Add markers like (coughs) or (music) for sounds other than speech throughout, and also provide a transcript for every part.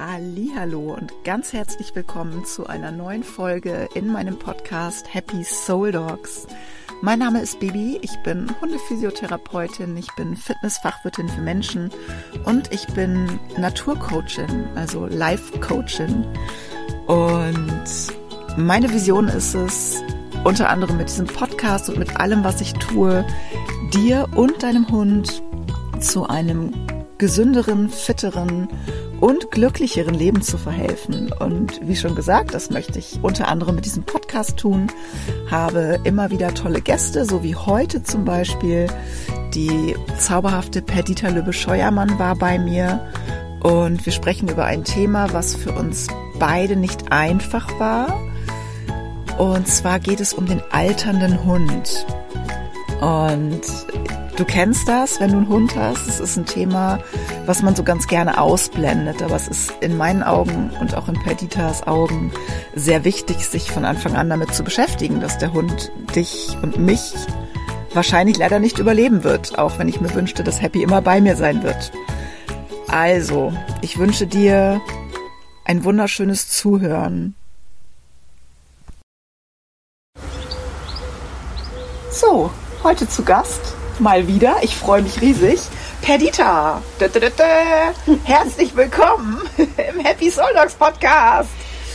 Hallo und ganz herzlich willkommen zu einer neuen Folge in meinem Podcast Happy Soul Dogs. Mein Name ist Bibi, ich bin Hundephysiotherapeutin, ich bin Fitnessfachwirtin für Menschen und ich bin Naturcoachin, also Life Coachin. Und meine Vision ist es, unter anderem mit diesem Podcast und mit allem, was ich tue, dir und deinem Hund zu einem gesünderen, fitteren und glücklicheren Leben zu verhelfen. Und wie schon gesagt, das möchte ich unter anderem mit diesem Podcast tun. Habe immer wieder tolle Gäste, so wie heute zum Beispiel. Die zauberhafte Perdita Lübbe-Scheuermann war bei mir. Und wir sprechen über ein Thema, was für uns beide nicht einfach war. Und zwar geht es um den alternden Hund. Und Du kennst das, wenn du einen Hund hast. Es ist ein Thema, was man so ganz gerne ausblendet. Aber es ist in meinen Augen und auch in Perditas Augen sehr wichtig, sich von Anfang an damit zu beschäftigen, dass der Hund dich und mich wahrscheinlich leider nicht überleben wird, auch wenn ich mir wünschte, dass Happy immer bei mir sein wird. Also, ich wünsche dir ein wunderschönes Zuhören. So, heute zu Gast mal wieder. Ich freue mich riesig. Perdita, herzlich willkommen (laughs) im Happy Soul Dogs Podcast.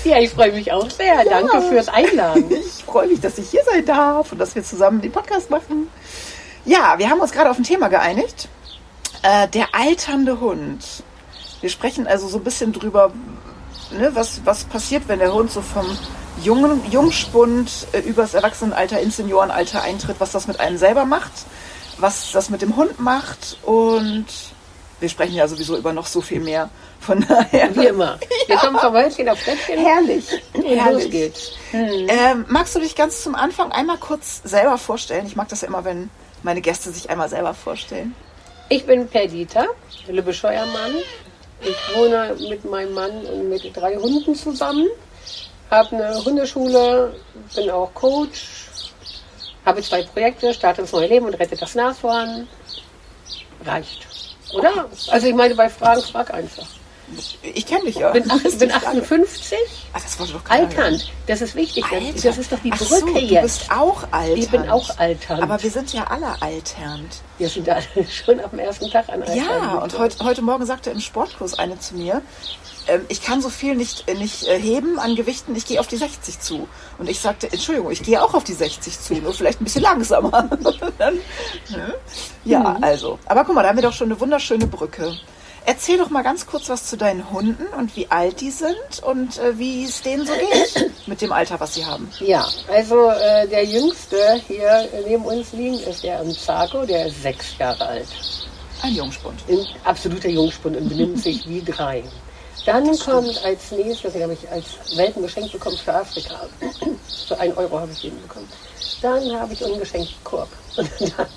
Ja, ich freue mich auch sehr. Ja. Danke fürs Einladen. Ich freue mich, dass ich hier sein darf und dass wir zusammen den Podcast machen. Ja, wir haben uns gerade auf ein Thema geeinigt. Äh, der alternde Hund. Wir sprechen also so ein bisschen drüber, ne, was, was passiert, wenn der Hund so vom jungen Jungspund äh, übers Erwachsenenalter ins Seniorenalter eintritt, was das mit einem selber macht was das mit dem Hund macht und wir sprechen ja sowieso über noch so viel mehr. Von daher. Wie immer. (laughs) Wir ja. kommen vom Häuschen auf Bettchen. Herrlich. Und Herrlich. los geht's. Hm. Ähm, magst du dich ganz zum Anfang einmal kurz selber vorstellen? Ich mag das ja immer, wenn meine Gäste sich einmal selber vorstellen. Ich bin Perdita, Lübbe Scheuermann. Ich wohne mit meinem Mann und mit drei Hunden zusammen. Habe eine Hundeschule, bin auch Coach, habe zwei Projekte, starte ins neue Leben und rette das Nashorn. Reicht. Oder? Also ich meine, bei Fragen frag einfach. Ich kenne dich ja. Bin, ach, bin 58. Ach, das wollte doch Alternd. Das ist wichtig. Alter. Das ist doch die Brücke so, jetzt. Du bist auch alternd. Ich bin auch alternd. Aber wir sind ja alle alternd. Wir sind alle (laughs) schon am ersten Tag an alternd. Ja, und heute, heute Morgen sagte im Sportkurs eine zu mir, ähm, ich kann so viel nicht, äh, nicht äh, heben an Gewichten, ich gehe auf die 60 zu. Und ich sagte, Entschuldigung, ich gehe auch auf die 60 zu, nur vielleicht ein bisschen langsamer. (laughs) Dann, ne? Ja, mhm. also. Aber guck mal, da haben wir doch schon eine wunderschöne Brücke. Erzähl doch mal ganz kurz was zu deinen Hunden und wie alt die sind und äh, wie es denen so geht (coughs) mit dem Alter, was sie haben. Ja, also äh, der Jüngste hier neben uns liegen ist der Zago, der ist sechs Jahre alt. Ein Jungspund. Ein absoluter Jungspund und benimmt sich wie drei. Dann kommt als nächstes, den habe ich als Welpengeschenk bekommen für Afrika. (coughs) Für einen Euro habe ich den bekommen. Dann habe ich ungeschenkt Korb. (laughs) Und dann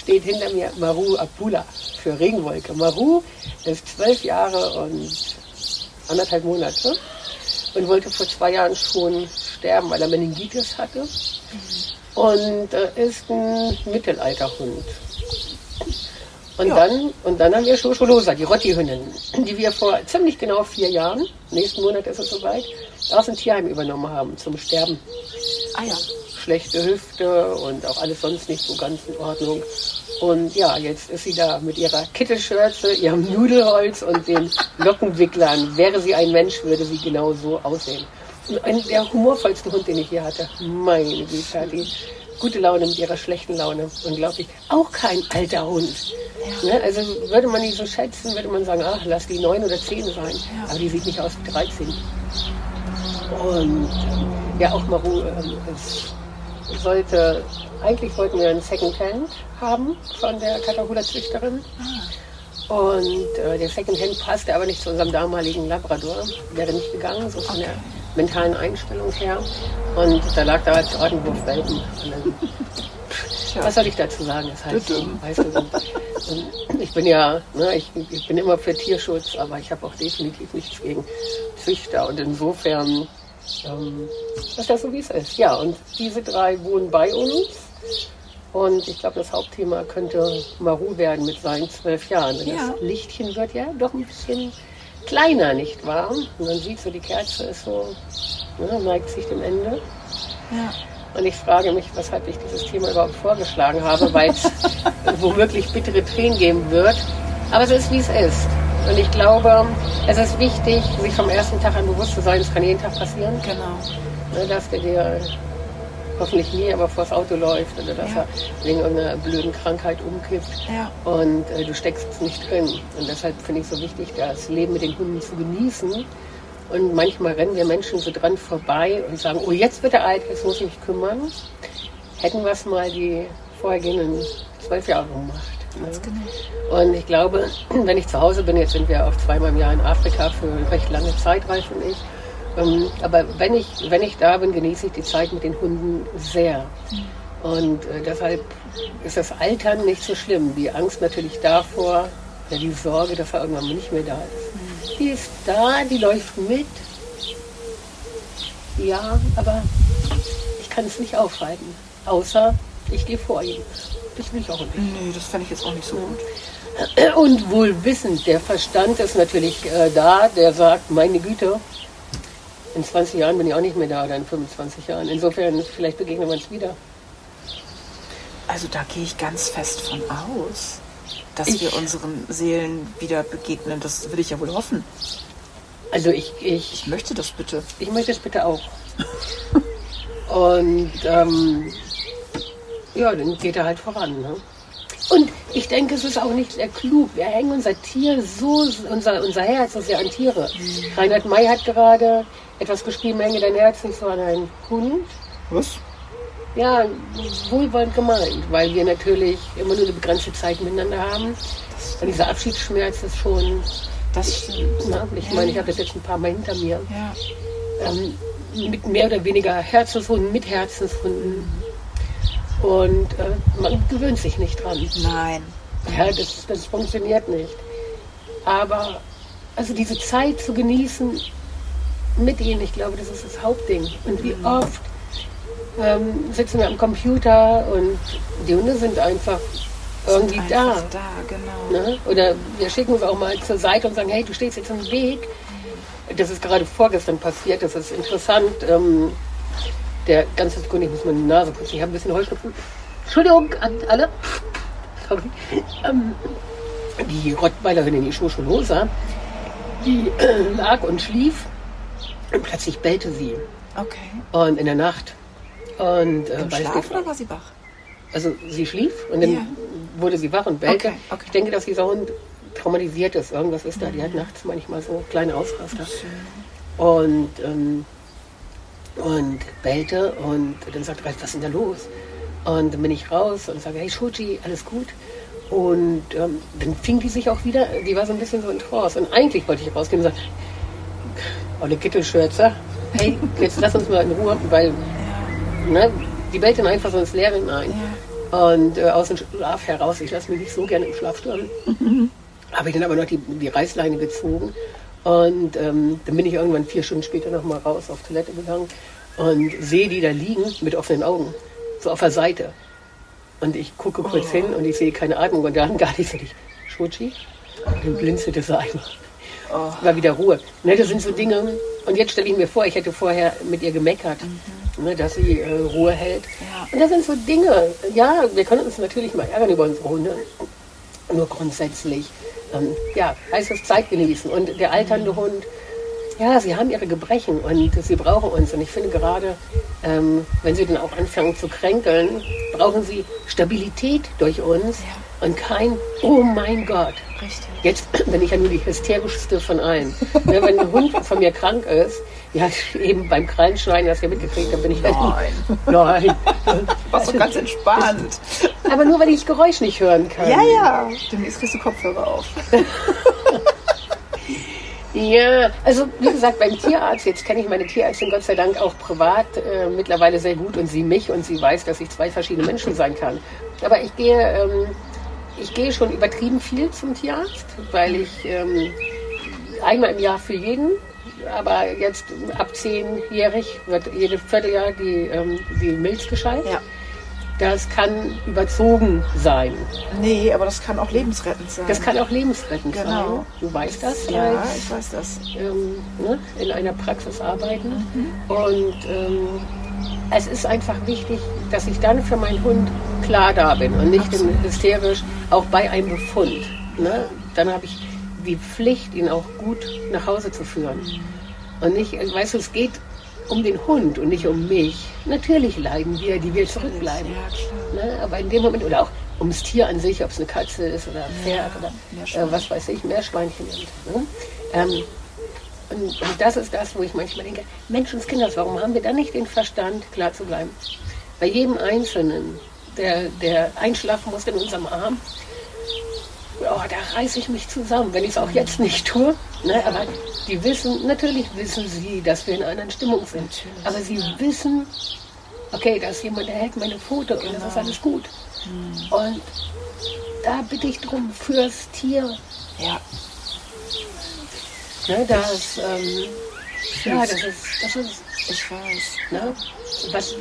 steht hinter mir Maru Apula für Regenwolke. Maru ist zwölf Jahre und anderthalb Monate und wollte vor zwei Jahren schon sterben, weil er Meningitis hatte. Und äh, ist ein Mittelalterhund. Und, ja. dann, und dann haben wir Schoscholosa, die Rotti-Hündin, die wir vor ziemlich genau vier Jahren, nächsten Monat ist es soweit, aus dem Tierheim übernommen haben zum Sterben. Ah ja. Schlechte Hüfte und auch alles sonst nicht so ganz in Ordnung. Und ja, jetzt ist sie da mit ihrer Kittelschürze, ihrem Nudelholz und den Lockenwicklern. Wäre sie ein Mensch, würde sie genau so aussehen. Und der humorvollste Hund, den ich hier hatte. Meine Güte, die gute Laune mit ihrer schlechten Laune. Unglaublich. Auch kein alter Hund. Ja. Ne? Also würde man die so schätzen, würde man sagen, ach, lass die neun oder zehn sein. Ja. Aber die sieht nicht aus wie 13. Und ja, auch Maru ähm, es sollte, eigentlich wollten wir ein Secondhand haben von der Katahula-Züchterin. Ah. Und äh, der Secondhand passte aber nicht zu unserem damaligen Labrador. Wäre nicht gegangen, so von okay. der mentalen Einstellung her. Und da lag da als Ordenwurf Welpen. was soll ich dazu sagen? Das heißt, weißt du, ich bin ja, ne, ich, ich, bin immer für Tierschutz, aber ich habe auch definitiv nichts gegen Züchter. Und insofern ähm, ist das so, wie es ist. Ja, und diese drei wohnen bei uns. Und ich glaube, das Hauptthema könnte Maru werden mit seinen zwölf Jahren. Denn ja. das Lichtchen wird ja doch ein bisschen kleiner, nicht wahr? Und man sieht so, die Kerze ist so, ne, neigt sich dem Ende. Ja. Und ich frage mich, weshalb ich dieses Thema überhaupt vorgeschlagen habe, weil es (laughs) womöglich bittere Tränen geben wird. Aber es ist, wie es ist. Und ich glaube, es ist wichtig, sich vom ersten Tag an bewusst zu sein, es kann jeden Tag passieren, Genau. ne, dass der dir hoffentlich nie aber vors Auto läuft oder dass Ja. er wegen irgendeiner blöden Krankheit umkippt. Ja. Und äh, du steckst nicht drin. Und deshalb finde ich so wichtig, das Leben mit den Hunden zu genießen. Und manchmal rennen wir Menschen so dran vorbei und sagen, oh, jetzt wird er alt, jetzt muss ich mich kümmern. Hätten wir es mal die vorhergehenden zwölf Jahre gemacht. Ganz genau. Und ich glaube, wenn ich zu Hause bin, jetzt sind wir auch zweimal im Jahr in Afrika für recht lange Zeit, Ralf und ich. Ähm, aber wenn ich, wenn ich da bin, genieße ich die Zeit mit den Hunden sehr. Und äh, deshalb ist das Altern nicht so schlimm. Die Angst natürlich davor, ja, die Sorge, dass er irgendwann nicht mehr da ist. Die ist da, die läuft mit. Ja, aber ich kann es nicht aufhalten. Außer ich gehe vor ihm. Das ich auch nicht. Nee, das fände ich jetzt auch nicht so gut. Und wohl wissend, der Verstand ist natürlich äh, da, der sagt, meine Güte, in 20 Jahren bin ich auch nicht mehr da oder in 25 Jahren. Insofern, vielleicht begegnen wir uns wieder. Also da gehe ich ganz fest von aus, dass Ich- wir unseren Seelen wieder begegnen. Das will ich ja wohl hoffen. Also ich, ich, Ich möchte das bitte. ich möchte es bitte auch. (laughs) Und ähm, ja, dann geht er halt voran. Ne? Und ich denke, es ist auch nicht sehr klug. Wir hängen unser Tier so, unser, unser Herz so sehr an Tiere. Reinhard May hat gerade etwas geschrieben, hänge dein Herz nicht so an einen Hund. Was? Ja, wohlwollend gemeint, weil wir natürlich immer nur eine begrenzte Zeit miteinander haben. Und dieser Abschiedsschmerz ist schon, Das stimmt. na, ich meine, ich habe das jetzt ein paar Mal hinter mir, Ja. ähm, mit mehr oder weniger Herzenshunden, mit Herzenshunden. Und äh, man gewöhnt sich nicht dran. Nein. Ja, das, das funktioniert nicht. Aber also diese Zeit zu genießen mit ihnen, ich glaube, das ist das Hauptding. Und wie oft ähm, sitzen wir am Computer und die Hunde sind einfach irgendwie Sind da. einfach da, genau. Ne? Oder wir schicken uns auch mal zur Seite und sagen, hey, du stehst jetzt im Weg. Das ist gerade vorgestern passiert, das ist interessant. Ähm, der ganze Sekunde, ich muss meine Nase putzen, ich habe ein bisschen Heuschnupfen. Entschuldigung an alle. Sorry. Ähm, die Rottweilerin, die Schoscholosa, die äh, lag und schlief und plötzlich bellte sie. Okay. Und in der Nacht. Und, äh, Im Schlaf oder war sie wach? also sie schlief und dann Ja. wurde sie wach und bellte. Okay, okay. Ich denke, dass dieser Hund traumatisiert ist. Irgendwas ist da. Die hat nachts manchmal so kleine Ausraster. Und, ähm, und bellte und dann sagt Ralf, was ist denn da los? Und dann bin ich raus und sage, hey Schuji, alles gut? Und ähm, dann fing die sich auch wieder, die war so ein bisschen so in Trance. Und eigentlich wollte ich rausgehen und sagen, Olle Kittelschürzer, hey, jetzt lass uns mal in Ruhe, weil ne, die bellt dann einfach so ins Leere hinein. Und äh, aus dem Schlaf heraus, ich lasse mich nicht so gerne im Schlaf stören, (laughs) habe ich dann aber noch die, die Reißleine gezogen. Und ähm, dann bin ich irgendwann vier Stunden später noch mal raus auf Toilette gegangen und sehe die da liegen mit offenen Augen, so auf der Seite. Und ich gucke kurz hin und ich sehe keine Atmung und dann gar nicht so ich, Schutschi? Und dann blinzelte sie einmal. War wieder Ruhe. Ne, das sind so Dinge. Und jetzt stelle ich mir vor, ich hätte vorher mit ihr gemeckert, ne, dass sie äh, Ruhe hält. Ja. Und das sind so Dinge. Ja, wir können uns natürlich mal ärgern über unsere Hunde. Nur grundsätzlich, ähm, ja, heißt es Zeit genießen. Und der alternde Hund, ja, sie haben ihre Gebrechen und sie brauchen uns. Und ich finde gerade, ähm, wenn sie dann auch anfangen zu kränkeln, brauchen sie Stabilität durch uns und kein, oh mein Gott. Richtig. Jetzt (clears throat) bin ich ja nur die hysterischste von allen. Ne, wenn ein Hund von mir krank ist, ja, eben beim Krallenschneiden, das ja mitgekriegt, dann bin ich Nein. (laughs) Nein. (laughs) War so ganz entspannt. Aber nur, weil ich das Geräusch nicht hören kann. Ja, ja. Demnächst kriegst du Kopfhörer auf. (laughs) Ja, also wie gesagt, beim Tierarzt, jetzt kenne ich meine Tierärztin Gott sei Dank auch privat äh, mittlerweile sehr gut und sie mich und sie weiß, dass ich zwei verschiedene Menschen sein kann. Aber ich gehe, ähm, ich gehe schon übertrieben viel zum Tierarzt, weil ich ähm, einmal im Jahr für jeden, aber jetzt ab zehnjährig wird jedes Vierteljahr die, ähm, die Milz gescheit. Ja. das kann überzogen sein. Nee, aber das kann auch lebensrettend sein. Das kann auch lebensrettend Genau. sein. Du weißt das ja, als ich weiß das. ähm, ne, in einer Praxis arbeiten. Mhm. Und ähm, es ist einfach wichtig, dass ich dann für meinen Hund klar da bin und nicht Absolut. hysterisch, auch bei einem Befund. Ne? Dann habe ich die Pflicht, ihn auch gut nach Hause zu führen. Und nicht, weißt du, es geht um den Hund und nicht um mich. Natürlich leiden wir, die wir zurückbleiben. Ja. Ne? Aber in dem Moment, oder auch ums Tier an sich, ob es eine Katze ist oder ein Pferd oder Meerschweinchen. äh, was weiß ich, Meerschweinchen. Und, ne? ähm, und, und das ist das, wo ich manchmal denke, Menschenskinders, warum haben wir dann nicht den Verstand, klar zu bleiben? Bei jedem Einzelnen, der, der einschlafen muss in unserem Arm, oh, da reiße ich mich zusammen, wenn ich es auch jetzt nicht tue. Ne? Aber die wissen, natürlich wissen sie, dass wir in einer Stimmung sind. Aber sie wissen, okay, da ist jemand, der hält meine Foto und das ist alles gut. Und da bitte ich drum fürs Tier. Ja, Ne, das, ähm, ja, das ist, das ist, ich weiß. ne, was,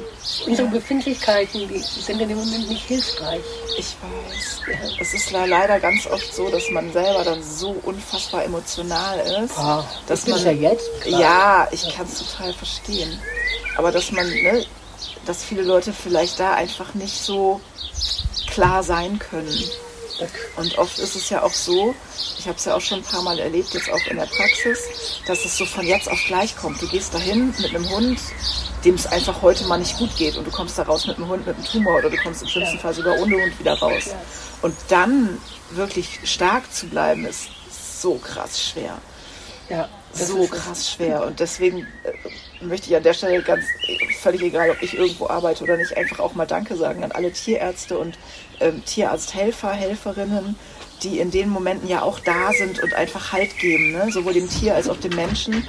unsere Befindlichkeiten, die sind in dem Moment nicht hilfreich. Ich weiß. Es ist le- leider ganz oft so, dass man selber dann so unfassbar emotional ist, Ah, dass man ja jetzt gerade. Ja, ich kann es total verstehen. Aber dass man, ne, dass viele Leute vielleicht da einfach nicht so klar sein können. Und oft ist es ja auch so, ich habe es ja auch schon ein paar Mal erlebt, jetzt auch in der Praxis, dass es so von jetzt auf gleich kommt. Du gehst dahin mit einem Hund, dem es einfach heute mal nicht gut geht und du kommst da raus mit einem Hund mit einem Tumor oder du kommst im schlimmsten Ja. Fall sogar ohne Hund wieder raus. Ja. Und dann wirklich stark zu bleiben, ist so krass schwer Ja, so krass schwer. Und deswegen äh, möchte ich an der Stelle ganz äh, völlig egal, ob ich irgendwo arbeite oder nicht, einfach auch mal Danke sagen an alle Tierärzte und ähm, Tierarzthelfer, Helferinnen, die in den Momenten ja auch da sind und einfach Halt geben, ne? sowohl dem Tier als auch dem Menschen.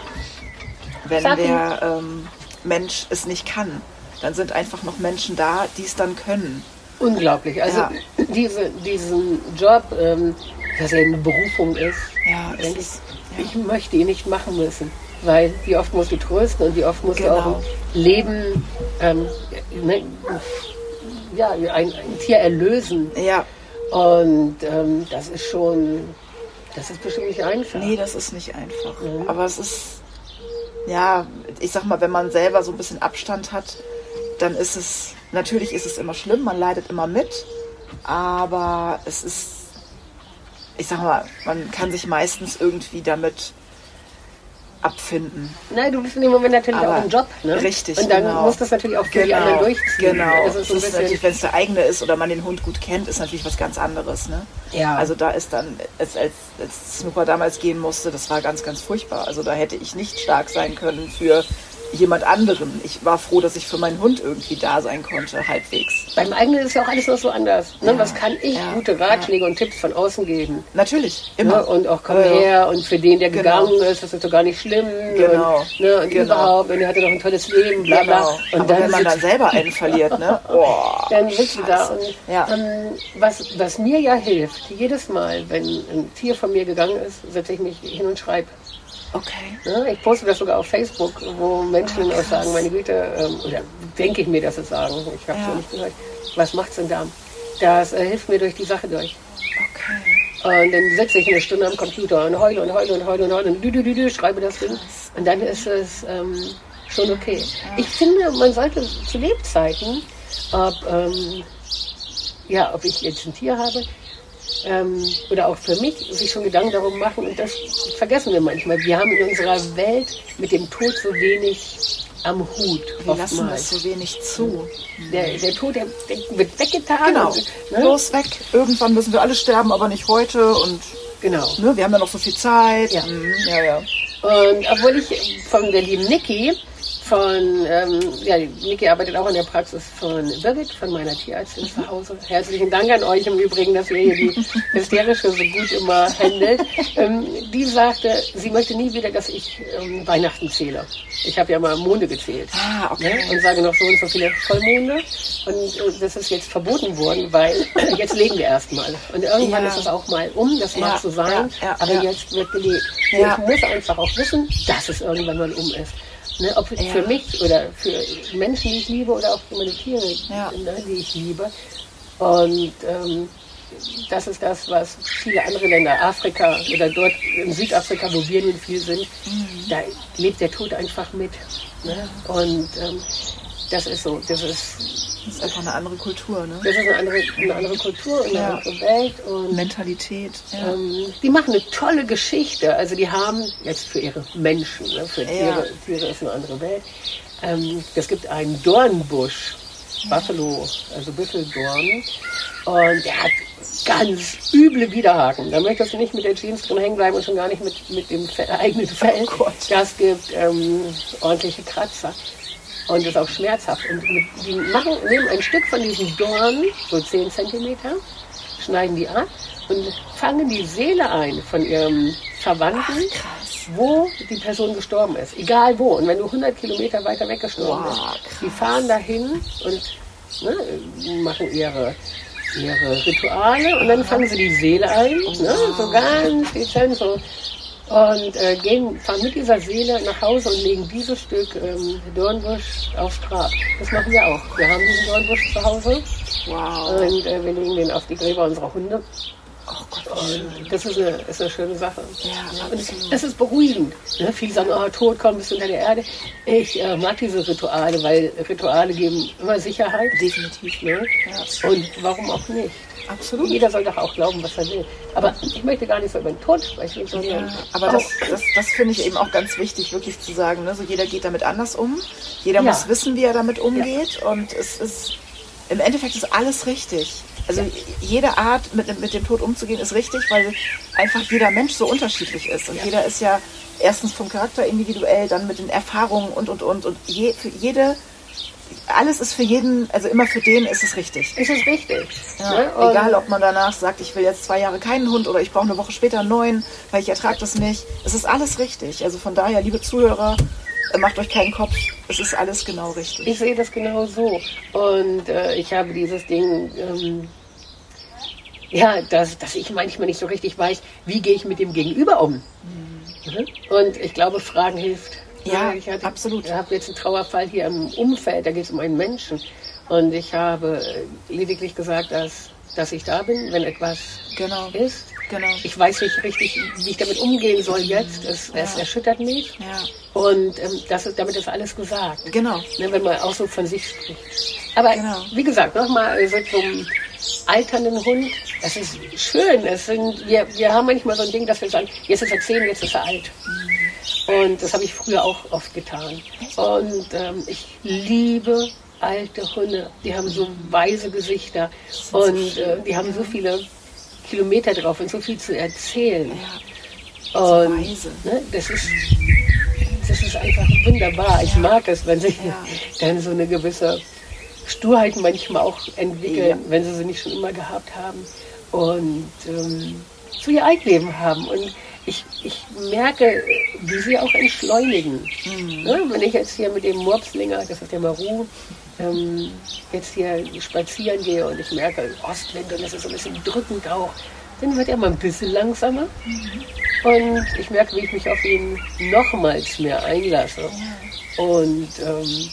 Wenn Sag der ähm, Mensch es nicht kann, dann sind einfach noch Menschen da, die es dann können. Unglaublich. Also Ja. (laughs) diese, diesen Job, ähm, dass er eine Berufung ist, Ja, es denke ich, ist, ich möchte ihn nicht machen müssen. Weil wie oft musst du trösten und wie oft musst du Genau. auch ein Leben, ähm, ne, ja, ein, ein Tier erlösen. ja, Und ähm, das ist schon, das ist bestimmt nicht einfach. Nee, das ist nicht einfach. Mhm. Aber es ist, ja, ich sag mal, wenn man selber so ein bisschen Abstand hat, dann ist es, natürlich ist es immer schlimm, man leidet immer mit, aber es ist, ich sag mal, man kann sich meistens irgendwie damit abfinden. Nein, du bist in dem Moment natürlich Aber auch im Job. Ne? richtig, Und dann genau. musst du das natürlich auch für die anderen durchziehen. Genau. Das ist so Das ist natürlich, wenn es der eigene ist oder man den Hund gut kennt, ist natürlich was ganz anderes. Ne? Ja. Also da ist dann, als, als, als Snooper damals gehen musste, das war ganz, ganz furchtbar. Also da hätte ich nicht stark sein können für jemand anderen. Ich war froh, dass ich für meinen Hund irgendwie da sein konnte, halbwegs. beim eigenen ist ja auch alles noch so anders. Ne? Ja, Was kann ich ja, gute Ratschläge und Tipps von außen geben? Natürlich, immer. Ne? Und auch komm Ja, ja. her und für den, der Genau. gegangen ist, das ist doch gar nicht schlimm. Genau. Und, ne? und Genau. überhaupt, und er hatte doch ein tolles Leben, bla bla. Genau. Und Aber wenn man dann selber einen verliert, ne? (laughs) Oh, dann sitzt du da und Ja. ähm, was, was mir ja hilft, jedes Mal, wenn ein Tier von mir gegangen ist, setze ich mich hin und schreibe. Okay. Ne? Ich poste das sogar auf Facebook, wo Menschen Ah, auch sagen, meine Güte, ähm, oder denke ich mir, dass sie sagen, ich habe es Ja. ja nicht gehört, was macht's denn da? Das äh, hilft mir durch die Sache durch. Okay. Und dann sitze ich eine Stunde am Computer und heule und heule und heule und heule und dü, dü, dü, dü, schreibe das Ding. Und dann ist es ähm, schon okay. Ich finde, man sollte zu Lebzeiten, ob, ähm, ja, ob ich jetzt ein Tier habe ähm, oder auch für mich, sich schon Gedanken darum machen. Und das vergessen wir manchmal. Wir haben in unserer Welt mit dem Tod so wenig am Hut. Wir lassen das so wenig zu. Der, der Tod der, der wird weggetan. Genau. Und, ne? Los weg. Irgendwann müssen wir alle sterben, aber nicht heute. Und Genau. ne, wir haben ja noch so viel Zeit. Ja. Mhm, ja, ja. Und obwohl ich von der lieben Niki, von, ähm, ja, Niki arbeitet auch in der Praxis von Birgit, von meiner Tierärztin zu Hause. Herzlichen Dank an euch im Übrigen, dass ihr hier die Hysterische so gut immer handelt. Ähm, die sagte, sie möchte nie wieder, dass ich ähm, Weihnachten zähle. Ich habe ja mal Monde gezählt. Ah, okay. Ne? Und sage noch so und so viele Vollmonde. Und äh, das ist jetzt verboten worden, weil jetzt leben wir erstmal. Und irgendwann Ja. ist es auch mal um, das mag Ja, so sein, ja, aber jetzt wird gelebt. Ja. Ich muss einfach auch wissen, dass es irgendwann mal um ist. Ne, ob ja. für mich oder für Menschen, die ich liebe, oder auch für meine Tiere, ja. ne, die ich liebe. Und ähm, das ist das, was viele andere Länder, Afrika oder dort in Südafrika, wo wir nun viel sind, mhm. da lebt der Tod einfach mit. Ne? Und ähm, das ist so, das ist das ist einfach eine andere Kultur, ne? Das ist eine andere, eine andere Kultur, eine ja. andere Welt. Und, Mentalität. Ja. Ähm, die machen eine tolle Geschichte. Also die haben jetzt für ihre Menschen, ne? für Tiere, ja. Tiere ist eine andere Welt. Ähm, es gibt einen Dornbusch, Buffalo, also Büffeldorn. Und der hat ganz üble Widerhaken. Da möchtest du nicht mit der Jeans drin hängen bleiben und schon gar nicht mit, mit dem eigenen Fell. Oh das gibt ähm, ordentliche Kratzer und ist auch schmerzhaft. Und die machen, nehmen ein Stück von diesem Dorn, so 10 cm, schneiden die ab und fangen die Seele ein von ihrem Verwandten, Ach, wo die Person gestorben ist. Egal wo. Und wenn du 100 Kilometer weiter weggestorben wow, bist, die fahren dahin und ne, machen ihre ihre Rituale und dann fangen sie die Seele ein, ne, so ganz dezent, so und äh, gehen, fahren mit dieser Seele nach Hause und legen dieses Stück ähm, Dornbusch aufs Grab. Das machen wir auch. Wir haben diesen Dornbusch zu Hause. Wow. Und äh, wir legen den auf die Gräber unserer Hunde. Das ist eine, ist eine schöne Sache. Ja, und es ist beruhigend. Ne? Viele sagen, oh, tot, komm, bist du unter der Erde. Ich äh, mag diese Rituale, weil Rituale geben immer Sicherheit. Definitiv. Ne? Ja. Und warum auch nicht? Absolut. Jeder soll doch auch glauben, was er will. Aber ich möchte gar nicht so über den Tod sprechen, sondern. Ja, aber das, das, das finde ich eben auch ganz wichtig, wirklich zu sagen. Ne? So jeder geht damit anders um. Jeder ja. muss wissen, wie er damit umgeht. Ja. Und es ist im Endeffekt ist alles richtig. Also jede Art, mit, mit dem Tod umzugehen, ist richtig, weil einfach jeder Mensch so unterschiedlich ist. Und jeder ist ja erstens vom Charakter individuell, dann mit den Erfahrungen und und und. Und je, für jede alles ist für jeden, also immer für den ist es richtig. Ist es richtig. Ja, ne? Egal, ob man danach sagt, ich will jetzt zwei Jahre keinen Hund oder ich brauche eine Woche später einen neuen, weil ich ertrage das nicht. Es ist alles richtig. Also von daher, liebe Zuhörer, macht euch keinen Kopf. Es ist alles genau richtig. Ich sehe das genau so. Und äh, ich habe dieses Ding, ähm, ja, dass, dass ich manchmal nicht so richtig weiß, wie gehe ich mit dem Gegenüber um. Mhm. Und ich glaube, Fragen hilft. Ja, ich hatte, absolut. Ich habe jetzt einen Trauerfall hier im Umfeld, da geht es um einen Menschen. Und ich habe lediglich gesagt, dass, dass ich da bin, wenn etwas genau. ist. Genau. Ich weiß nicht richtig, wie ich damit umgehen soll jetzt. Es, ja. es erschüttert mich. Ja. Und ähm, das ist, damit ist alles gesagt. Genau. Ne, wenn man auch so von sich spricht. Aber genau. wie gesagt, nochmal so zum alternden Hund. Das ist schön. Es sind, wir, wir haben manchmal so ein Ding, dass wir sagen, jetzt ist er zehn, jetzt ist er alt. Mhm. Und das habe ich früher auch oft getan. Und ähm, ich liebe alte Hunde. Die haben so weise Gesichter und äh, die haben so viele Kilometer drauf und so viel zu erzählen. Ja. Und ne, das ist das ist einfach wunderbar. Ich mag es, wenn sie ja. dann so eine gewisse Sturheit manchmal auch entwickeln, ja. wenn sie sie nicht schon immer gehabt haben und ähm, so ihr Eigenleben haben. Und ich, ich merke, wie sie auch entschleunigen. Mhm. Ne? Wenn ich jetzt hier mit dem Murpslinger, das ist der Maru, ähm, jetzt hier spazieren gehe und ich merke, Ostwind und es ist so ein bisschen drückend auch, dann wird er mal ein bisschen langsamer. Mhm. Und ich merke, wie ich mich auf ihn nochmals mehr einlasse. Ja. Und ähm,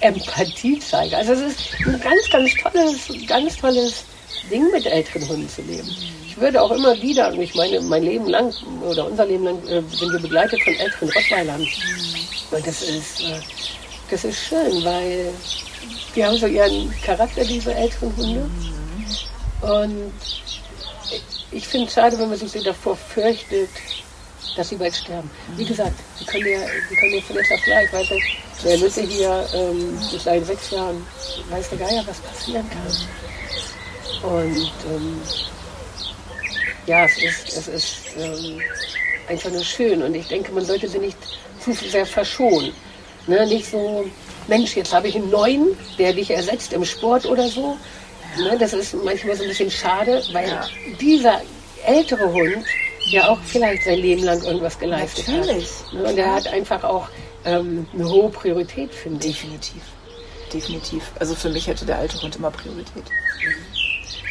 Empathie zeige. Also es ist ein ganz, ganz tolles, ganz tolles Ding, mit älteren Hunden zu leben. Mhm würde auch immer wieder, ich meine, mein Leben lang oder unser Leben lang äh, sind wir begleitet von älteren Rottweilern. Und das ist, äh, das ist schön, weil die haben so ihren Charakter, diese älteren Hunde. Und ich finde es schade, wenn man sich davor fürchtet, dass sie bald sterben. Wie gesagt, die können ja, die können ja vielleicht auch gleich, weißt du, der Lütte hier ähm, seit sechs Jahren, weiß der Geier, was passieren kann. Und ähm, ja, es ist, es ist ähm, einfach nur schön und ich denke, man sollte sie nicht zu sehr verschonen. Ne? Nicht so, Mensch, jetzt habe ich einen neuen, der dich ersetzt im Sport oder so. Ne? Das ist manchmal so ein bisschen schade, weil ja. dieser ältere Hund ja auch vielleicht sein Leben lang irgendwas geleistet Natürlich. hat. Ne? Und er hat einfach auch ähm, eine hohe Priorität, finde ich. Definitiv. Definitiv. Also für mich hätte der alte Hund immer Priorität.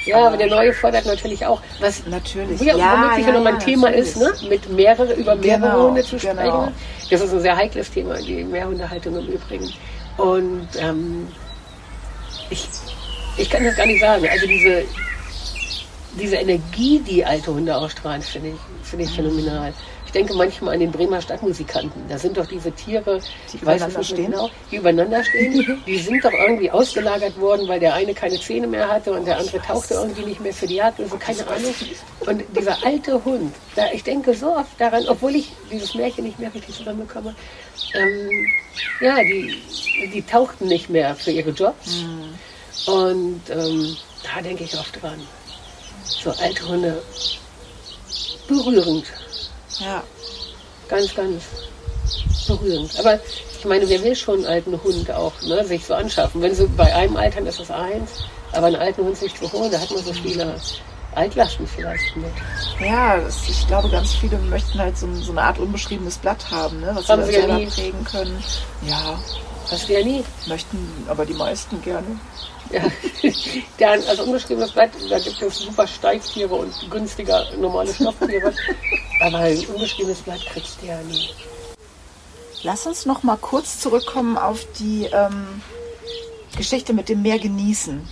Ja, aber der neue fordert natürlich auch, was Natürlich. ja, Ja, womöglich ja, noch mal ein ja, Thema ist, ne? mit mehrere, über mehrere Genau, Hunde zu sprechen. genau. Das ist ein sehr heikles Thema, die Mehrhundehaltung im Übrigen. Und ähm, ich, ich kann das gar nicht sagen. Also diese, diese Energie, die alte Hunde ausstrahlen, finde ich, finde ich phänomenal. Ich denke manchmal an den Bremer Stadtmusikanten. Da sind doch diese Tiere, Die ich weiß nicht stehen? Genau, die übereinander stehen. (laughs) Die sind doch irgendwie ausgelagert worden, weil der eine keine Zähne mehr hatte und der andere tauchte irgendwie nicht mehr für die Jagd. Also keine Ahnung. Und dieser alte Hund, da, ich denke so oft daran, obwohl ich dieses Märchen nicht mehr richtig zusammenbekomme, ähm, ja, die, die tauchten nicht mehr für ihre Jobs. Und ähm, da denke ich oft dran. So alte Hunde, berührend, Ja. ganz, ganz berührend. Aber ich meine, wer will schon einen alten Hund auch ne, sich so anschaffen? Wenn sie bei einem altern ist es eins, aber einen alten Hund sich zu holen, da hat man so viele Altlasten vielleicht mit. Ja, das, ich glaube, ganz viele möchten halt so, so eine Art unbeschriebenes Blatt haben, ne, was Haben sie ja selber nie. prägen können. Ja, Hast du ja nie. möchten aber die meisten gerne. Ja. (laughs) Der, also unbeschriebenes Blatt, da gibt es super Steigtiere und günstiger normale Stofftiere. (laughs) aber ein unbeschriebenes Blatt kriegst du ja nie. Lass uns noch mal kurz zurückkommen auf die ähm, Geschichte mit dem Meer genießen.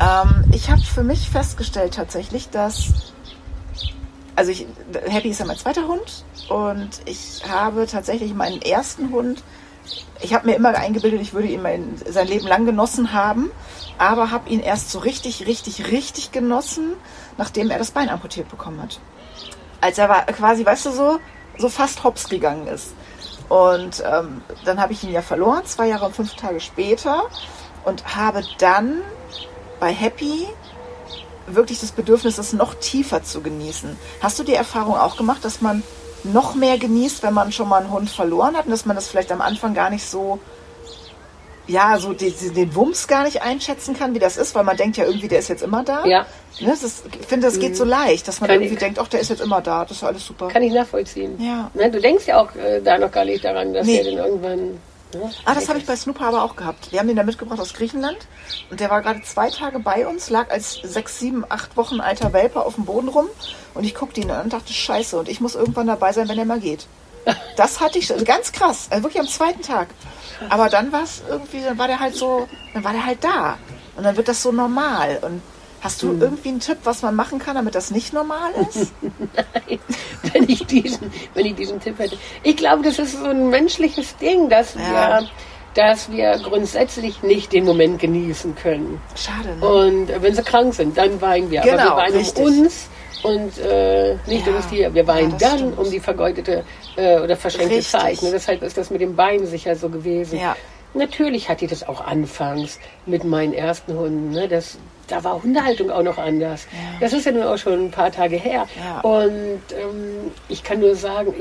Ähm, ich habe für mich festgestellt tatsächlich, dass also ich, Happy ist ja mein zweiter Hund und ich habe tatsächlich meinen ersten Hund. Ich habe mir immer eingebildet, ich würde ihn mein, sein Leben lang genossen haben, aber habe ihn erst so richtig, richtig, richtig genossen, nachdem er das Bein amputiert bekommen hat. Als er war, quasi, weißt du so, so fast hops gegangen ist. Und ähm, dann habe ich ihn ja verloren, zwei Jahre und fünf Tage später, und habe dann bei Happy wirklich das Bedürfnis, das noch tiefer zu genießen. Hast du die Erfahrung auch gemacht, dass man noch mehr genießt, wenn man schon mal einen Hund verloren hat und dass man das vielleicht am Anfang gar nicht so, ja, so die, die, den Wumms gar nicht einschätzen kann, wie das ist, weil man denkt ja irgendwie, der ist jetzt immer da. Ja. Ne, das ist, ich finde, das geht so leicht, dass man Kann irgendwie ich- denkt, ach, der ist jetzt immer da, das ist alles super. Kann ich nachvollziehen. Ja. Ne, du denkst ja auch äh, da noch gar nicht daran, dass Nee. er dann irgendwann. Ne, Ah, das habe ich bei Snooper aber auch gehabt. Wir haben den da mitgebracht aus Griechenland und der war gerade zwei Tage bei uns, lag als sechs, sieben, acht Wochen alter Welpe auf dem Boden rum und ich guckte ihn an und dachte, scheiße, und ich muss irgendwann dabei sein, wenn er mal geht. (laughs) Das hatte ich schon- ganz krass, also wirklich am zweiten Tag. Aber dann war es irgendwie, dann war der halt so, dann war der halt da und dann wird das so normal. Und hast du irgendwie einen Tipp, was man machen kann, damit das nicht normal ist? (laughs) wenn ich diesen, wenn ich diesen Tipp hätte. Ich glaube, das ist so ein menschliches Ding, dass Ja. wir, dass wir grundsätzlich nicht den Moment genießen können. Schade, ne? Und wenn sie krank sind, dann weinen wir. Aber Genau, wir weinen richtig. um uns und äh, nicht Ja. um das Tier. Wir weinen Ja, dann stimmt. um die vergeudete äh, oder verschenkte Richtig. Zeit. Ne? Deshalb ist das mit dem Bein sicher so gewesen. Ja. Natürlich hatte ich das auch anfangs mit meinen ersten Hunden. Ne? Das, da war Hundehaltung auch noch anders. Ja. Das ist ja nun auch schon ein paar Tage her. Ja. Und ähm, ich kann nur sagen,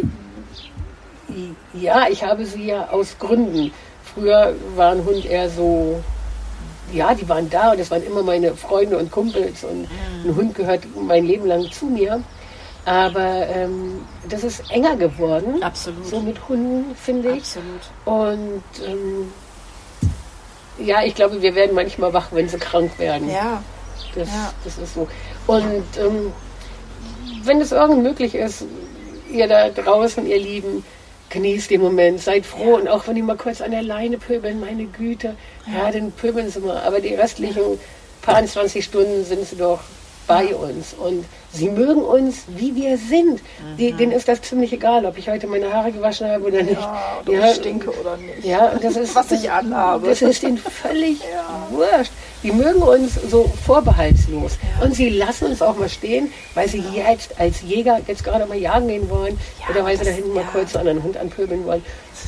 ich, ja, ich habe sie ja aus Gründen. Früher war ein Hund eher so, ja, die waren da und das waren immer meine Freunde und Kumpels und ein Hund gehört mein Leben lang zu mir. Aber ähm, das ist enger geworden. Absolut. So mit Hunden, finde ich. Absolut. Und ähm, ja, ich glaube, wir werden manchmal wach, wenn sie krank werden. Ja, Das, Ja. das ist so. Und ähm, wenn es irgend möglich ist, ihr da draußen, ihr Lieben, genießt den Moment, seid froh und auch wenn die mal kurz an der Leine pöbeln, meine Güte, ja, dann pöbeln sie mal. Aber die restlichen paar 20 Stunden sind sie doch bei uns und sie mögen uns, wie wir sind. Die, denen ist das ziemlich egal, ob ich heute meine Haare gewaschen habe oder nicht. ja oder ich stinke oder nicht. Ja, und das ist, (laughs) Was ich anhabe. Das ist ihnen völlig (laughs) wurscht. Die mögen uns so vorbehaltslos. Und sie lassen uns auch mal stehen, weil sie jetzt als Jäger jetzt gerade mal jagen gehen wollen Ja, oder weil sie da hinten mal ja. kurz einen anderen Hund anpöbeln wollen.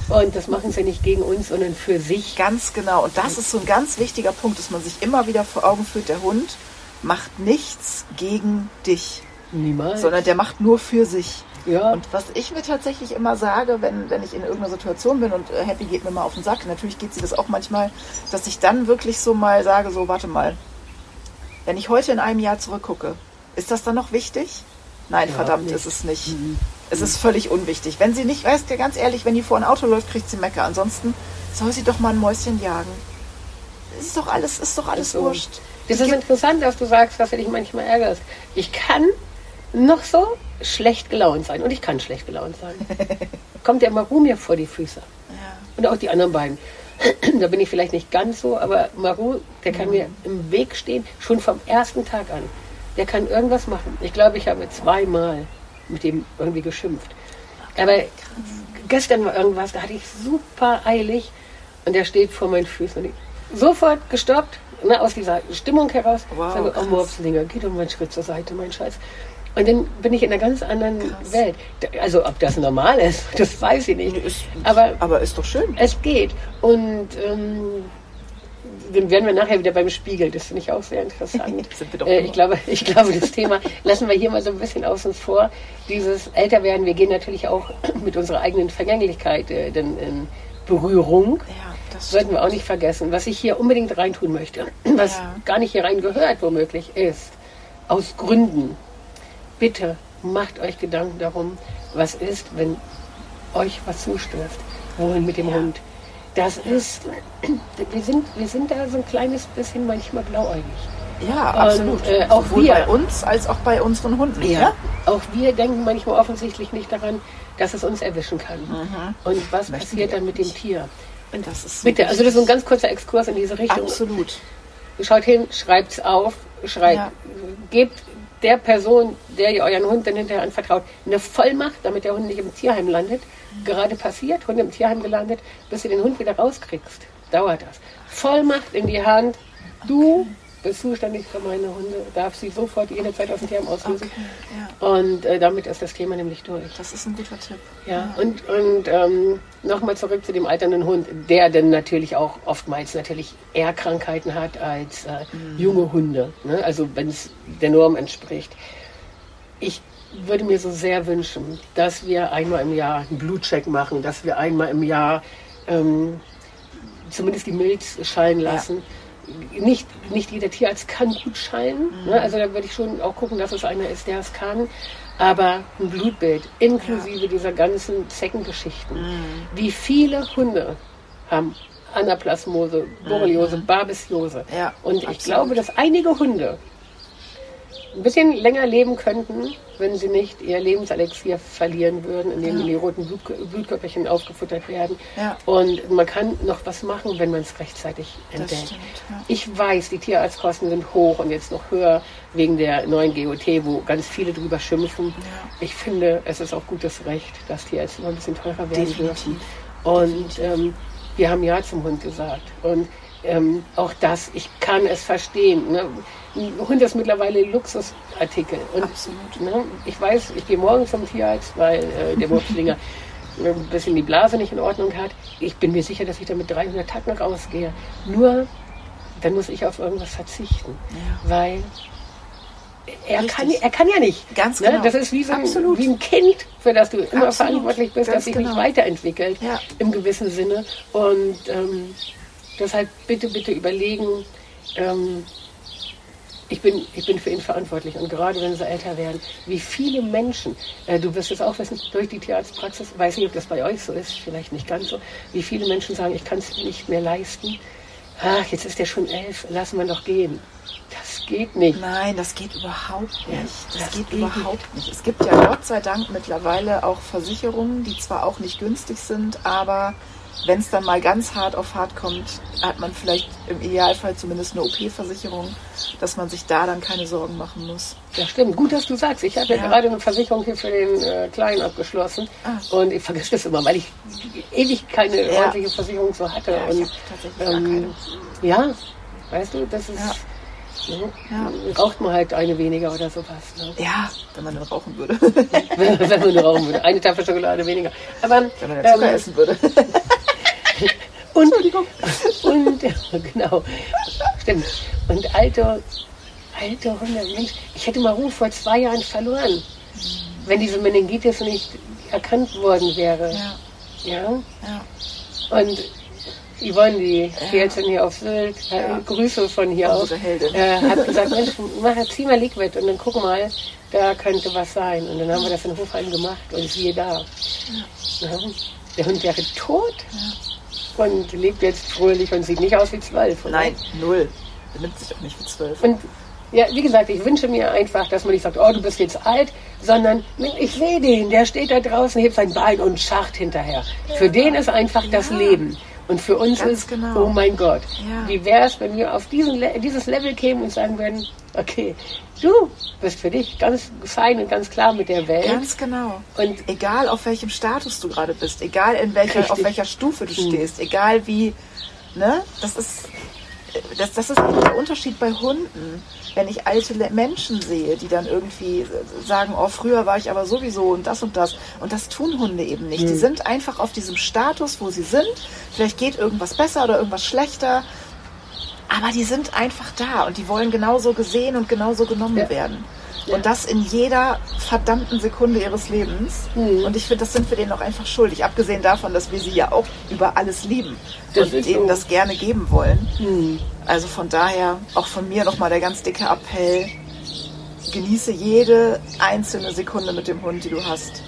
Und das machen sie nicht gegen uns, sondern für sich. Ganz genau. Und das ist so ein ganz wichtiger Punkt, dass man sich immer wieder vor Augen führt, der Hund macht nichts gegen dich, Niemals. sondern der macht nur für sich. ja, Und was ich mir tatsächlich immer sage, wenn, wenn ich in irgendeiner Situation bin und äh, Happy geht mir mal auf den Sack, natürlich geht sie das auch manchmal, dass ich dann wirklich so mal sage, so warte mal, wenn ich heute in einem Jahr zurückgucke, ist das dann noch wichtig? Nein, Ja, verdammt, nicht. ist es nicht. Es ist völlig unwichtig. Wenn sie nicht, weißt du, ganz ehrlich, wenn die vor ein Auto läuft, kriegt sie Mecker. Ansonsten soll sie doch mal ein Mäuschen jagen. Es ist doch alles, ist doch alles Ist so. Das ist interessant, dass du sagst, dass du dich manchmal ärgerst. Ich kann noch so schlecht gelaunt sein. Und ich kann schlecht gelaunt sein. (laughs) Kommt der Maru mir vor die Füße. Ja. Und auch die anderen beiden. (clears throat) da bin ich vielleicht nicht ganz so, aber Maru, der kann mir im Weg stehen, schon vom ersten Tag an. Der kann irgendwas machen. Ich glaube, ich habe zweimal mit dem irgendwie geschimpft. Aber gestern war irgendwas, da hatte ich super eilig und der steht vor meinen Füßen. Und ich sofort gestoppt, ne, aus dieser Stimmung heraus. Wow, sage, oh krass. Mopslinger, geh doch mal einen Schritt zur Seite, mein Scheiß. Und dann bin ich in einer ganz anderen Krass. Welt. Also ob das normal ist, (laughs) das weiß ich nicht. Ist, Aber aber ist doch schön. es geht. Und ähm, dann werden wir nachher wieder beim Spiegel. Das finde ich auch sehr interessant. (laughs) Wir äh, ich, glaube, (laughs) ich glaube, das Thema lassen wir hier mal so ein bisschen außen vor. Dieses Älterwerden, wir gehen natürlich auch (clears throat) mit unserer eigenen Vergänglichkeit äh, in Berührung. Ja, das Sollten wir auch nicht vergessen. Was ich hier unbedingt reintun möchte, (clears throat) was Ja. gar nicht hier rein gehört, womöglich, ist, aus Gründen, bitte macht euch Gedanken darum, was ist, wenn euch was zustößt. Wohin mit dem Ja. Hund? Das ist, (clears throat) wir sind, wir sind da so ein kleines bisschen manchmal blauäugig. Ja, absolut. äh, auch Sowohl wir. bei uns als auch bei unseren Hunden. Auch wir denken manchmal offensichtlich nicht daran, dass es uns erwischen kann. Und was Möchten passiert dann mit dem Tier? Und das ist so Bitte, also das ist ein ganz kurzer Exkurs in diese Richtung. absolut. Schaut hin, schreibt's auf, schreibt, Ja. gebt der Person, der ihr euren Hund dann hinterher anvertraut, eine Vollmacht, damit der Hund nicht im Tierheim landet. Gerade passiert, Hund im Tierheim gelandet, bis du den Hund wieder rauskriegst. Dauert das. Vollmacht in die Hand. Du bist zuständig für meine Hunde, darf sie sofort jederzeit aus dem Tierheim auslösen. Okay, ja. Und äh, damit ist das Thema nämlich durch. Das ist ein guter Tipp. Ja, und, und ähm, nochmal zurück zu dem alternden Hund, der dann natürlich auch oftmals natürlich eher Krankheiten hat als äh, junge Hunde. Ne? Also wenn es der Norm entspricht. Ich würde mir so sehr wünschen, dass wir einmal im Jahr einen Blutcheck machen, dass wir einmal im Jahr ähm, zumindest die Milz schallen lassen. Nicht, nicht jeder Tierarzt kann gut schallen. Ne? Also da würde ich schon auch gucken, dass es einer ist, der es kann. Aber ein Blutbild, inklusive dieser ganzen Zeckengeschichten. Wie viele Hunde haben Anaplasmose, Borreliose, Babesiose. Ja, Und ich absolut. glaube, dass einige Hunde ein bisschen länger leben könnten, wenn sie nicht ihr Lebenselixier verlieren würden, indem die roten Blut, Blutkörperchen aufgefuttert werden. Ja. Und man kann noch was machen, wenn man es rechtzeitig entdeckt. stimmt, ja. Ich weiß, die Tierarztkosten sind hoch und jetzt noch höher wegen der neuen GOT, wo ganz viele drüber schimpfen. Ich finde, es ist auch gutes Recht, dass Tierärzte noch ein bisschen teurer werden Definitiv. dürfen. Und ähm, wir haben Ja zum Hund gesagt. Und ähm, auch das, ich kann es verstehen. Ne? Ein Hund ist mittlerweile Luxusartikel. Und, Absolut. Ne? Ich weiß, ich gehe morgen zum Tierarzt, weil äh, der Mopslinger (laughs) ein bisschen die Blase nicht in Ordnung hat. Ich bin mir sicher, dass ich da mit 300 Tacken rausgehe. Nur, dann muss ich auf irgendwas verzichten. Weil er Richtig. kann, er kann ja nicht. Ganz ne? genau. Das ist wie, so ein, wie ein Kind, für das du immer Absolut. verantwortlich bist, Ganz dass sich genau. nicht weiterentwickelt Ja. im gewissen Sinne. Und ähm, deshalb bitte, bitte überlegen, ähm, ich bin, ich bin für ihn verantwortlich und gerade wenn sie älter werden, wie viele Menschen, äh, du wirst es auch wissen, durch die Tierarztpraxis, weiß nicht, ob das bei euch so ist, vielleicht nicht ganz so, wie viele Menschen sagen, ich kann es nicht mehr leisten. Ach, jetzt ist er schon elf, lassen wir doch gehen. Das geht nicht. Nein, das geht überhaupt Ja, nicht. Das, das geht, geht überhaupt nicht. Es gibt ja Gott sei Dank mittlerweile auch Versicherungen, die zwar auch nicht günstig sind, aber wenn es dann mal ganz hart auf hart kommt, hat man vielleicht im Idealfall zumindest eine OP-Versicherung, dass man sich da dann keine Sorgen machen muss. Ja, stimmt. Gut, dass du sagst. Ich habe ja. Gerade eine Versicherung hier für den äh, Kleinen abgeschlossen. Ah. Und ich vergesse das immer, weil ich ewig keine Ja. ordentliche Versicherung so hatte. Ja, und, keine. Ja, weißt du, das ist. Ja. Ne, Ja. Raucht man halt eine weniger oder sowas. Ne? Ja, wenn man dann rauchen würde. (laughs) wenn, man nur rauchen würde. Eine Tafel Schokolade weniger. Aber, wenn man Zucker ähm, essen würde. (laughs) (laughs) Und, (laughs) und genau, stimmt. Und alte, alte Hunde, Mensch, ich hätte Maru vor zwei Jahren verloren, wenn diese Meningitis nicht erkannt worden wäre. Ja, Ja. ja. Und Yvonne, die Tierärztin hier auf Sylt, äh, Ja. Grüße von hier aus, äh, hat gesagt, Mensch, mach, zieh mal Liquid und dann guck mal, da könnte was sein. Und dann haben wir das in Hofheim gemacht und siehe da. Ja. Der Hund wäre tot und lebt jetzt fröhlich und sieht nicht aus wie zwölf. oder? Nein, null. benimmt sich auch nicht wie zwölf. Und ja, wie gesagt, ich wünsche mir einfach, dass man nicht sagt, oh, du bist jetzt alt, sondern ich sehe den, der steht da draußen, hebt sein Bein und scharrt hinterher. Für den ist einfach das Leben. Und für uns Ganz ist, genau. oh mein Gott, Ja. wie wäre es, wenn wir auf diesen, Le- dieses Level kämen und sagen würden, okay, du bist für dich ganz fein und ganz klar mit der Welt. Ganz genau. Und- egal auf welchem Status du gerade bist, egal in welcher, Richtig. auf welcher Stufe du Mhm. stehst, egal wie, ne, das ist, das, das ist der Unterschied bei Hunden. Wenn ich alte Menschen sehe, die dann irgendwie sagen, oh, früher war ich aber sowieso und das und das. Und das tun Hunde eben nicht. Die sind einfach auf diesem Status, wo sie sind. Vielleicht geht irgendwas besser oder irgendwas schlechter. Aber die sind einfach da und die wollen genauso gesehen und genauso genommen Ja. werden. Und das in jeder verdammten Sekunde ihres Lebens. Mhm. Und ich finde, das sind wir denen auch einfach schuldig. Abgesehen davon, dass wir sie ja auch über alles lieben Das und ihnen so. das gerne geben wollen. Hm. Also von daher auch von mir nochmal der ganz dicke Appell. Genieße jede einzelne Sekunde mit dem Hund, die du hast.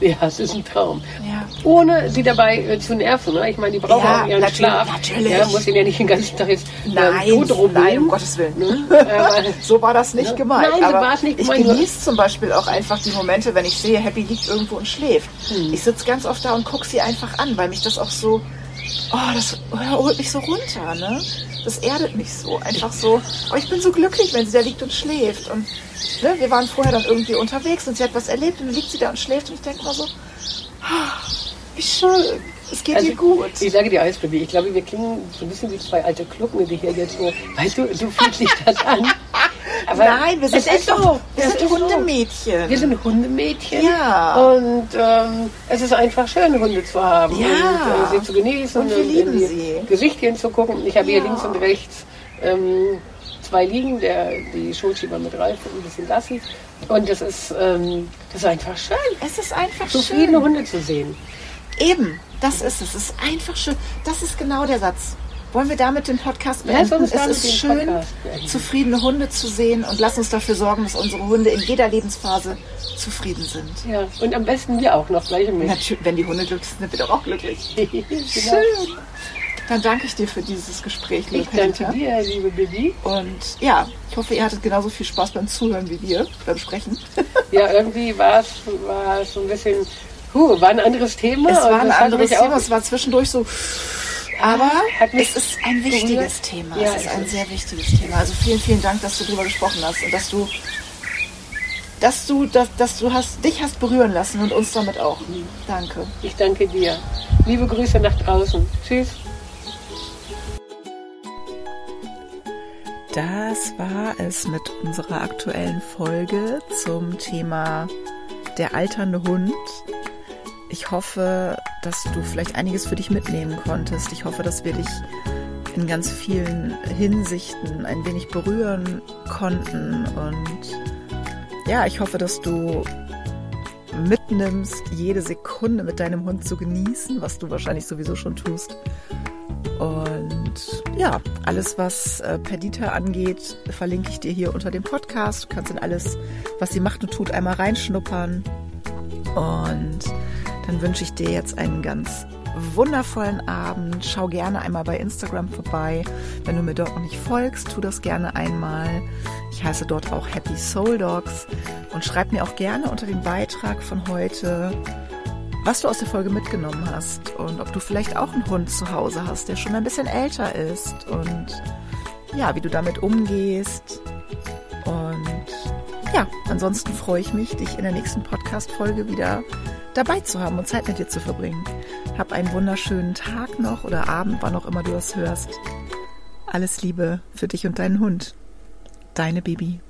Ja, es ist ein Traum. Ja. Ohne sie dabei äh, zu nerven. Ne? Ich meine, die brauchen Ja, auch ihren natürlich, Schlaf. natürlich. Ja, muss ihn ja nicht den ganzen Tag jetzt ähm, Nein, totrubbeln. nein, um Gottes Willen. (laughs) Aber- so war das nicht Ja. gemeint. Nein, so aber war es nicht ich gemeint, nur- genieße zum Beispiel auch einfach die Momente, wenn ich sehe, Happy liegt irgendwo und schläft. Hm. Ich sitze ganz oft da und gucke sie einfach an, weil mich das auch so, oh, das holt mich so runter, ne? Das erdet mich so. Einfach so, oh, ich bin so glücklich, wenn sie da liegt und schläft. Und ne, wir waren vorher dann irgendwie unterwegs und sie hat was erlebt und dann liegt sie da und schläft und ich denke mal so, wie schön. Es geht Also, ihr gut. Ich sage dir eins, Baby, ich glaube, wir klingen so ein bisschen wie zwei alte Klucken, die hier jetzt so, weißt du, so fühlt sich das an. Aber Nein, wir sind einfach, so. wir sind ist so. Hundemädchen. Wir sind Hundemädchen. Ja. Und ähm, es ist einfach schön, Hunde zu haben. Ja. Und äh, sie zu genießen. Und wir lieben die sie. Gesichtchen zu gucken. Ich habe hier Ja. links und rechts ähm, zwei liegen. Der, die Schulschieber mit Ralf und ein bisschen Lassi. Und das ist, ähm, das ist einfach schön, es ist einfach zufriedene schön. Hunde zu sehen. Eben, das ist es. Es ist einfach schön. Das ist genau der Satz. Wollen wir damit den Podcast beenden? es ist schön, zufriedene Hunde zu sehen und lass uns dafür sorgen, dass unsere Hunde in jeder Lebensphase zufrieden sind. Ja, und am besten wir auch noch gleich mit. Natürlich, wenn die Hunde glücklich sind, sind wir doch auch glücklich. (laughs) Schön. Dann danke ich dir für dieses Gespräch, liebe Ich danke dir, liebe Bibi. Und ja, ich hoffe, ihr hattet genauso viel Spaß beim Zuhören wie wir, beim Sprechen. (laughs) Ja, irgendwie war es so ein bisschen, huh, war ein anderes Thema. Es war ein anderes Thema, es war zwischendurch so. Aber mich es ist ein wichtiges. Thema. Ja, es ist ein sehr wichtiges Thema. Also vielen, vielen Dank, dass du darüber gesprochen hast und dass du, dass du, dass, dass du hast, dich hast berühren lassen und uns damit auch. Danke. Ich danke dir. Liebe Grüße nach draußen. Tschüss. Das war es mit unserer aktuellen Folge zum Thema der alternde Hund. Ich hoffe, dass du vielleicht einiges für dich mitnehmen konntest. Ich hoffe, dass wir dich in ganz vielen Hinsichten ein wenig berühren konnten. Und ja, ich hoffe, dass du mitnimmst, jede Sekunde mit deinem Hund zu genießen, was du wahrscheinlich sowieso schon tust. Und ja, alles, was äh, Perdita angeht, verlinke ich dir hier unter dem Podcast. Du kannst in alles, was sie macht und tut, einmal reinschnuppern. Und dann wünsche ich dir jetzt einen ganz wundervollen Abend. Schau gerne einmal bei Instagram vorbei. Wenn du mir dort noch nicht folgst, tu das gerne einmal. Ich heiße dort auch Happy Soul Dogs. Und schreib mir auch gerne unter dem Beitrag von heute, was du aus der Folge mitgenommen hast und ob du vielleicht auch einen Hund zu Hause hast, der schon ein bisschen älter ist und ja, wie du damit umgehst. Und ja, ansonsten freue ich mich, dich in der nächsten Podcast-Folge wieder dabei zu haben und Zeit mit dir zu verbringen. Hab einen wunderschönen Tag noch oder Abend, wann auch immer du es hörst. Alles Liebe für dich und deinen Hund. Deine Baby.